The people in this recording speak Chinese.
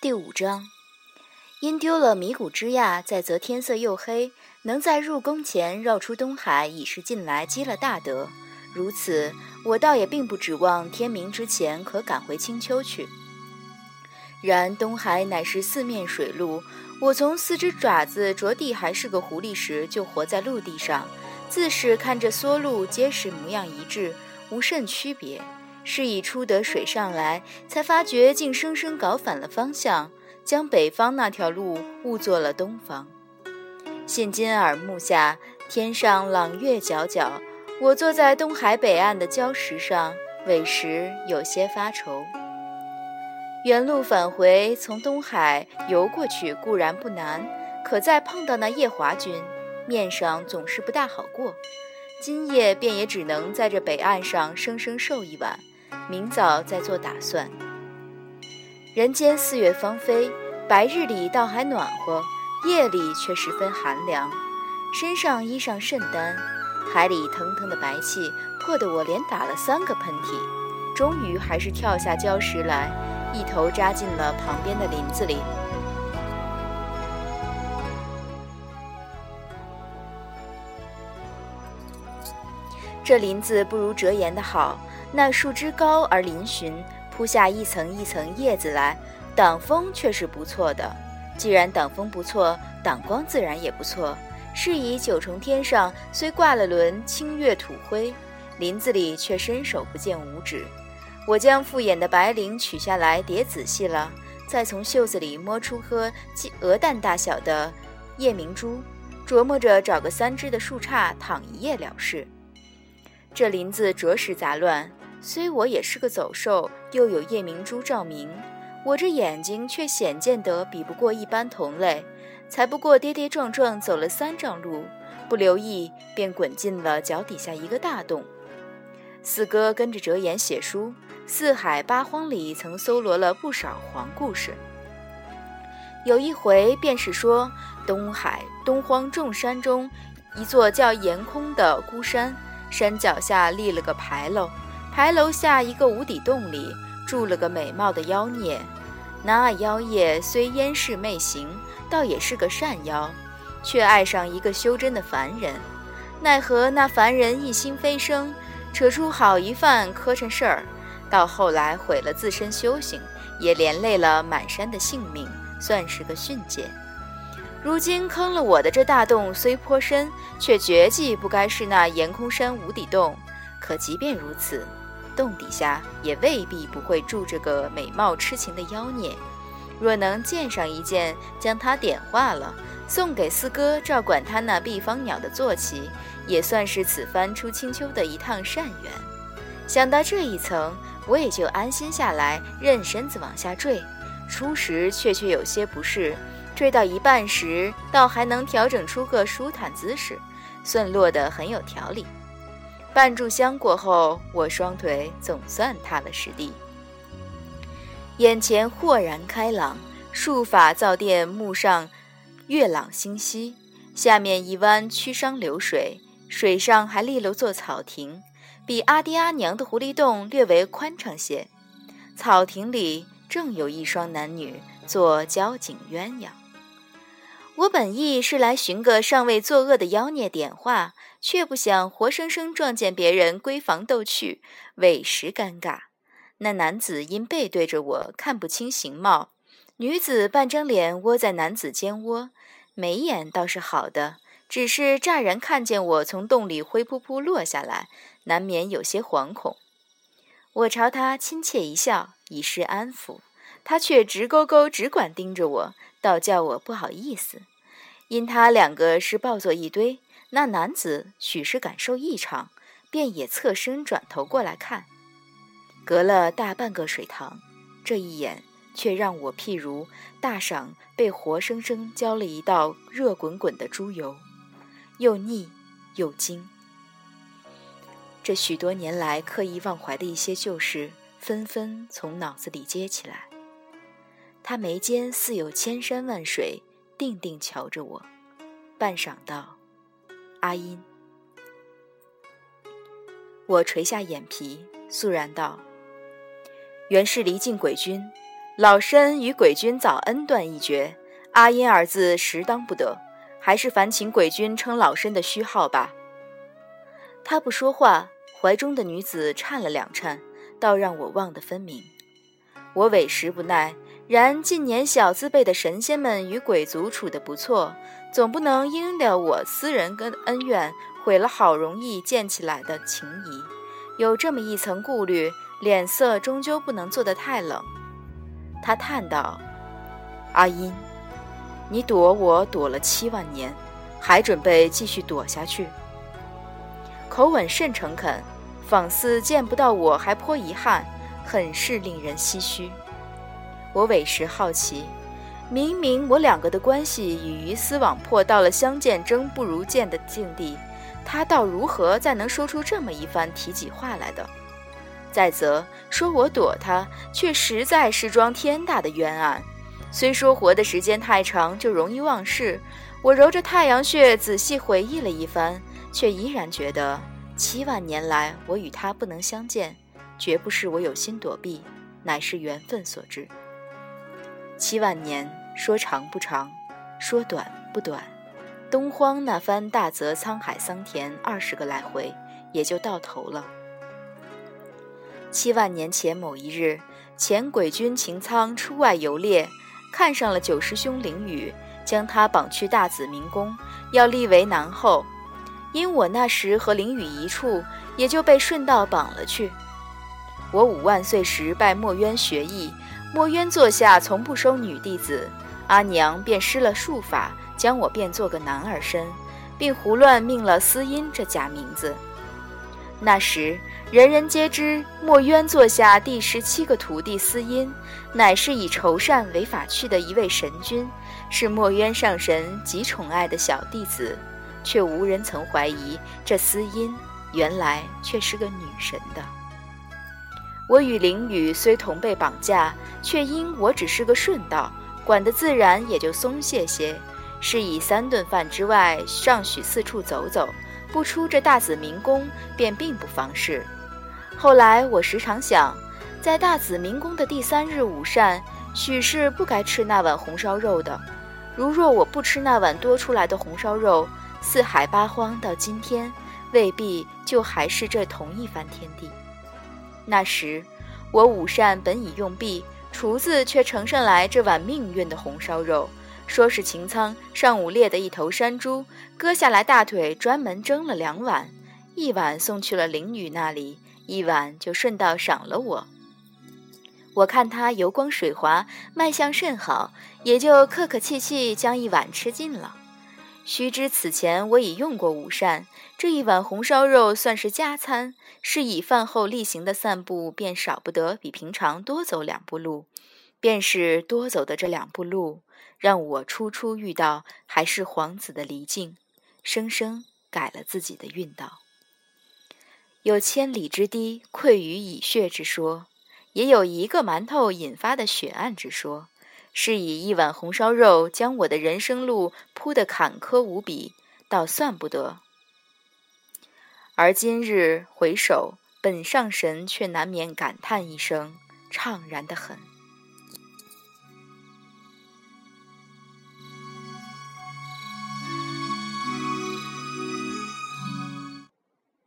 第五章，因丢了迷谷之亚，再则天色又黑，能在入宫前绕出东海，已是近来积了大德。如此，我倒也并不指望天明之前可赶回青丘去。然东海乃是四面水路，我从四只爪子着地还是个狐狸时，就活在陆地上，自是看着缩路结实模样一致，无甚区别。是以出得水上来，才发觉竟生生搞反了方向，将北方那条路误作了东方。现今耳目下，天上朗月皎皎，我坐在东海北岸的礁石上，委实有些发愁。原路返回，从东海游过去固然不难，可再碰到那夜华君，面上总是不大好过。今夜便也只能在这北岸上生生受一晚。明早再做打算。人间四月芳菲，白日里倒还暖和，夜里却十分寒凉。身上衣裳甚单，海里腾腾的白气，迫得我连打了三个喷嚏。终于还是跳下礁石来，一头扎进了旁边的林子里。这林子不如折颜的好。那树枝高而嶙峋，铺下一层一层叶子来，挡风却是不错的。既然挡风不错，挡光自然也不错。是以九重天上虽挂了轮清月吐灰，林子里却伸手不见五指。我将复眼的白绫取下来叠仔细了，再从袖子里摸出颗鸡鹅蛋大小的夜明珠，琢磨着找个三枝的树杈躺一夜了事。这林子着实杂乱。虽我也是个走兽，又有夜明珠照明，我这眼睛却显见得比不过一般同类。才不过跌跌撞撞走了三丈路，不留意便滚进了脚底下一个大洞。四哥跟着折颜写书，四海八荒里曾搜罗了不少黄故事。有一回便是说，东海东荒众山中，一座叫岩空的孤山，山脚下立了个牌楼。牌楼下一个无底洞里住了个美貌的妖孽，那妖孽虽烟视媚行，倒也是个善妖，却爱上一个修真的凡人。奈何那凡人一心飞升，扯出好一番磕碜事儿，到后来毁了自身修行，也连累了满山的性命，算是个训诫。如今坑了我的这大洞虽颇深，却绝技不该是那岩空山无底洞。可即便如此。洞底下也未必不会住着个美貌痴情的妖孽，若能见上一件，将它点化了，送给四哥照管他那碧方鸟的坐骑，也算是此番出青丘的一趟善缘。想到这一层，我也就安心下来，任身子往下坠。初时确确有些不适，坠到一半时，倒还能调整出个舒坦姿势，算落得很有条理。半炷香过后，我双腿总算踏了实地，眼前豁然开朗，术法造殿幕上月朗星稀，下面一湾曲觞流水，水上还立了座草亭，比阿爹阿娘的狐狸洞略为宽敞些。草亭里正有一双男女做交颈鸳鸯。我本意是来寻个尚未作恶的妖孽点化。却不想活生生撞见别人闺房斗趣，委实尴尬。那男子因背对着我，看不清形貌；女子半张脸窝在男子肩窝，眉眼倒是好的，只是乍然看见我从洞里灰扑扑落下来，难免有些惶恐。我朝他亲切一笑，以示安抚，他却直勾勾只管盯着我，倒叫我不好意思。因他两个是抱作一堆。那男子许是感受异常，便也侧身转头过来看。隔了大半个水塘，这一眼却让我譬如大赏被活生生浇了一道热滚滚的猪油，又腻又惊。这许多年来刻意忘怀的一些旧事，纷纷从脑子里接起来。他眉间似有千山万水，定定瞧着我，半晌道。阿音，我垂下眼皮，肃然道：“原是离境鬼君，老身与鬼君早恩断义绝，阿音二字实当不得，还是烦请鬼君称老身的虚号吧。他不说话，怀中的女子颤了两颤，倒让我望得分明。我委实不耐，然近年小字辈的神仙们与鬼族处得不错，总不能因了我私人跟恩怨，毁了好容易建起来的情谊。有这么一层顾虑，脸色终究不能做得太冷。他叹道：“阿音，你躲我躲了七万年，还准备继续躲下去？”口吻甚诚恳，仿似见不到我还颇遗憾。很是令人唏嘘。我委实好奇，明明我两个的关系已鱼死网破，到了相见争不如见的境地，他倒如何再能说出这么一番提己话来的？再则说我躲他，却实在是桩天大的冤案。虽说活的时间太长就容易忘事，我揉着太阳穴仔细回忆了一番，却依然觉得七万年来我与他不能相见。绝不是我有心躲避，乃是缘分所致。七万年说长不长，说短不短，东荒那番大泽沧海桑田二十个来回，也就到头了。七万年前某一日，前鬼君擎苍出外游猎，看上了九师兄凌雨，将他绑去大紫明宫，要立为男后。因我那时和凌雨一处，也就被顺道绑了去。我五万岁时拜墨渊学艺，墨渊座下从不收女弟子，阿娘便施了术法，将我变做个男儿身，并胡乱命了司音这假名字。那时人人皆知墨渊座下第十七个徒弟司音，乃是以酬善为法趣的一位神君，是墨渊上神极宠爱的小弟子，却无人曾怀疑这司音原来却是个女神的。我与凌雨虽同被绑架，却因我只是个顺道，管得自然也就松懈些。是以三顿饭之外，尚许四处走走，不出这大紫明宫，便并不妨事。后来我时常想，在大紫明宫的第三日午膳，许是不该吃那碗红烧肉的。如若我不吃那碗多出来的红烧肉，四海八荒到今天，未必就还是这同一番天地。那时，我午膳本已用毕，厨子却呈上来这碗命运的红烧肉，说是擎苍上午猎的一头山猪，割下来大腿，专门蒸了两碗，一碗送去了灵女那里，一碗就顺道赏了我。我看他油光水滑，卖相甚好，也就客客气气将一碗吃尽了。须知此前我已用过午膳，这一碗红烧肉算是加餐，是以饭后例行的散步，便少不得比平常多走两步路。便是多走的这两步路，让我初初遇到还是皇子的离境，生生改了自己的运道。有千里之堤溃于蚁穴之说，也有一个馒头引发的血案之说。是以一碗红烧肉将我的人生路铺得坎坷无比，倒算不得。而今日回首，本上神却难免感叹一声：怅然的很。